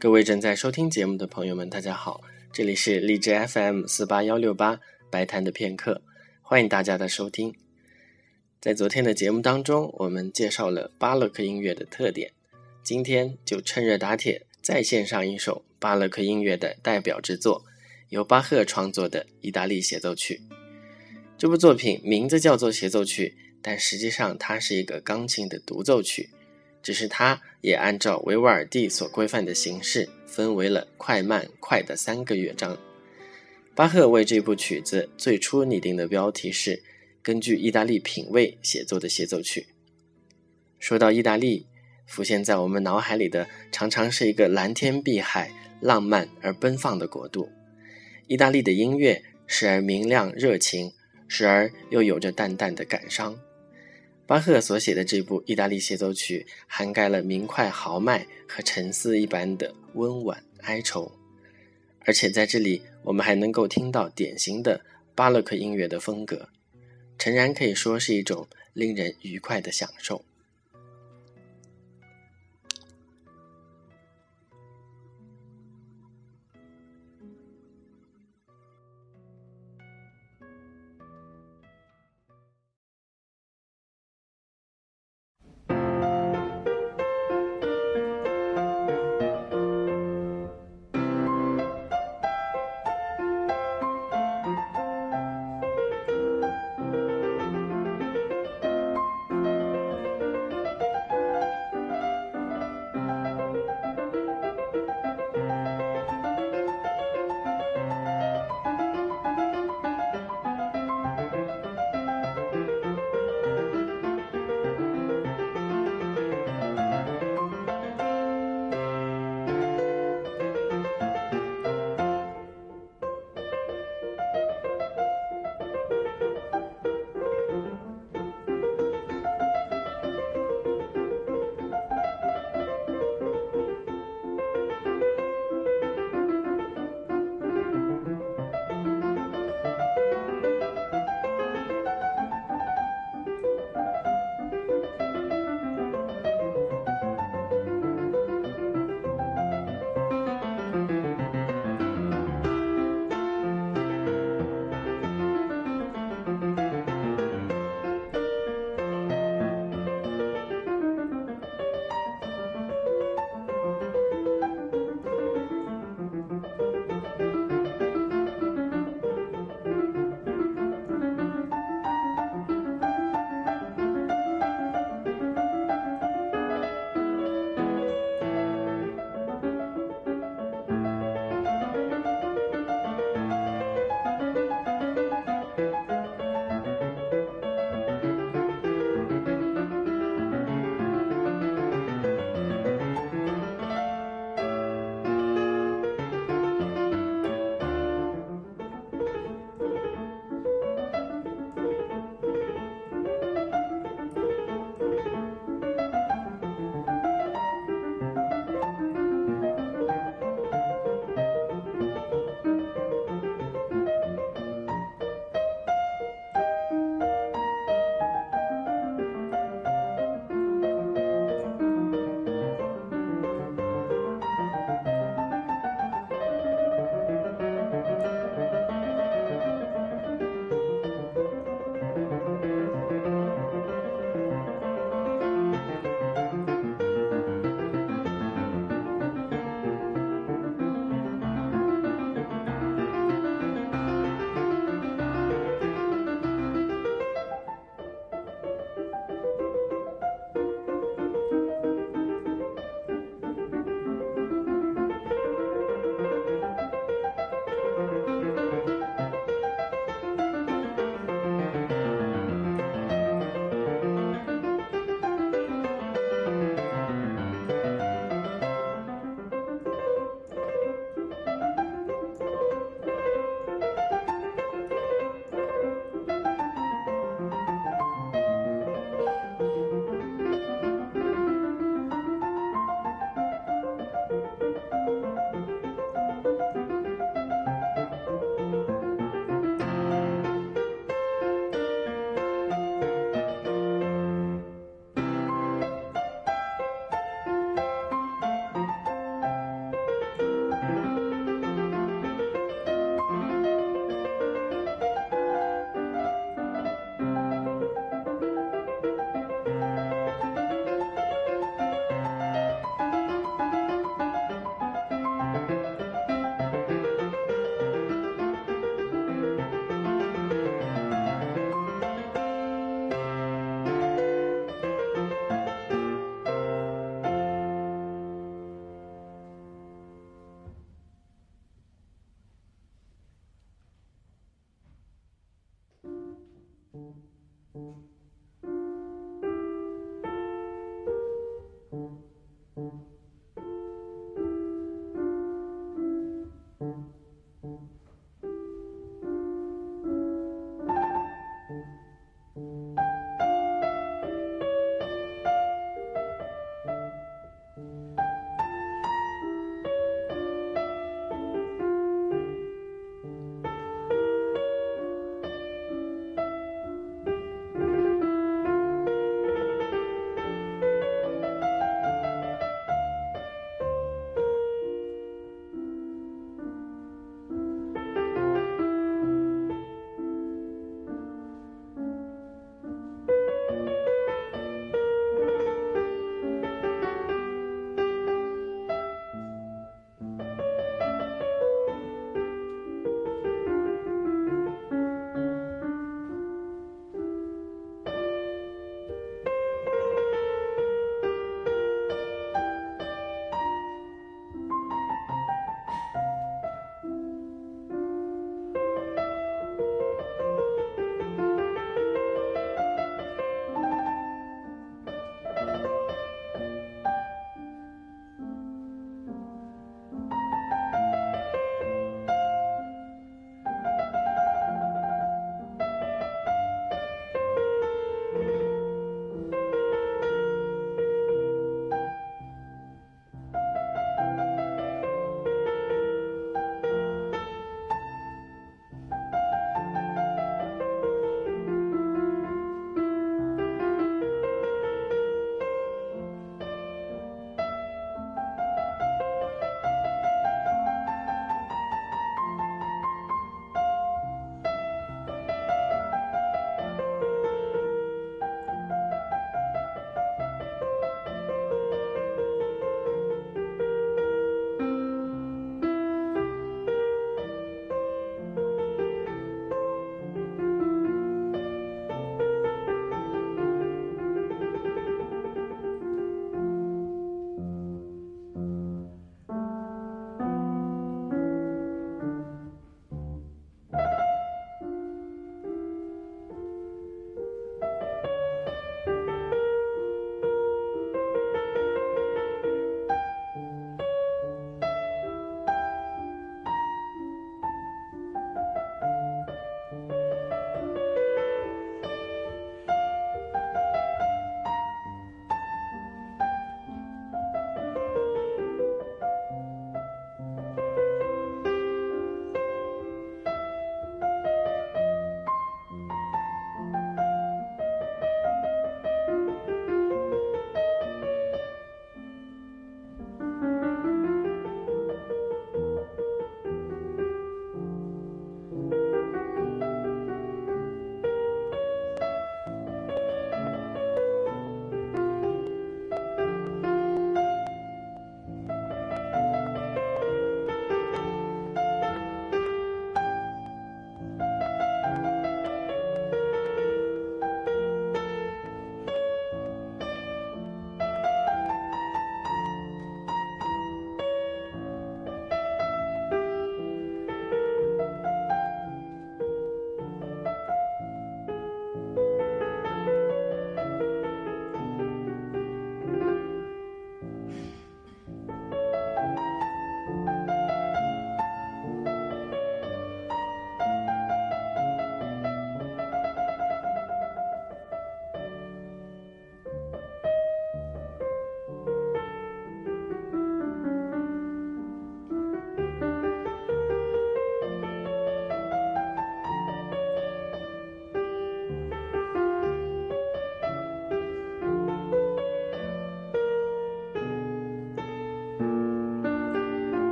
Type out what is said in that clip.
各位正在收听节目的朋友们，大家好，这里是荔枝 FM 四八幺六八白谈的片刻，欢迎大家的收听。在昨天的节目当中，我们介绍了巴洛克音乐的特点，今天就趁热打铁，再献上一首巴洛克音乐的代表之作，由巴赫创作的意大利协奏曲。这部作品名字叫做协奏曲，但实际上它是一个钢琴的独奏曲。只是它也按照维瓦尔第所规范的形式，分为了快慢快的三个乐章。巴赫为这部曲子最初拟定的标题是“根据意大利品味写作的协奏曲”。说到意大利，浮现在我们脑海里的常常是一个蓝天碧海、浪漫而奔放的国度。意大利的音乐时而明亮热情，时而又有着淡淡的感伤。巴赫所写的这部意大利协奏曲，涵盖了明快豪迈和沉思一般的温婉哀愁，而且在这里，我们还能够听到典型的巴洛克音乐的风格，诚然可以说是一种令人愉快的享受。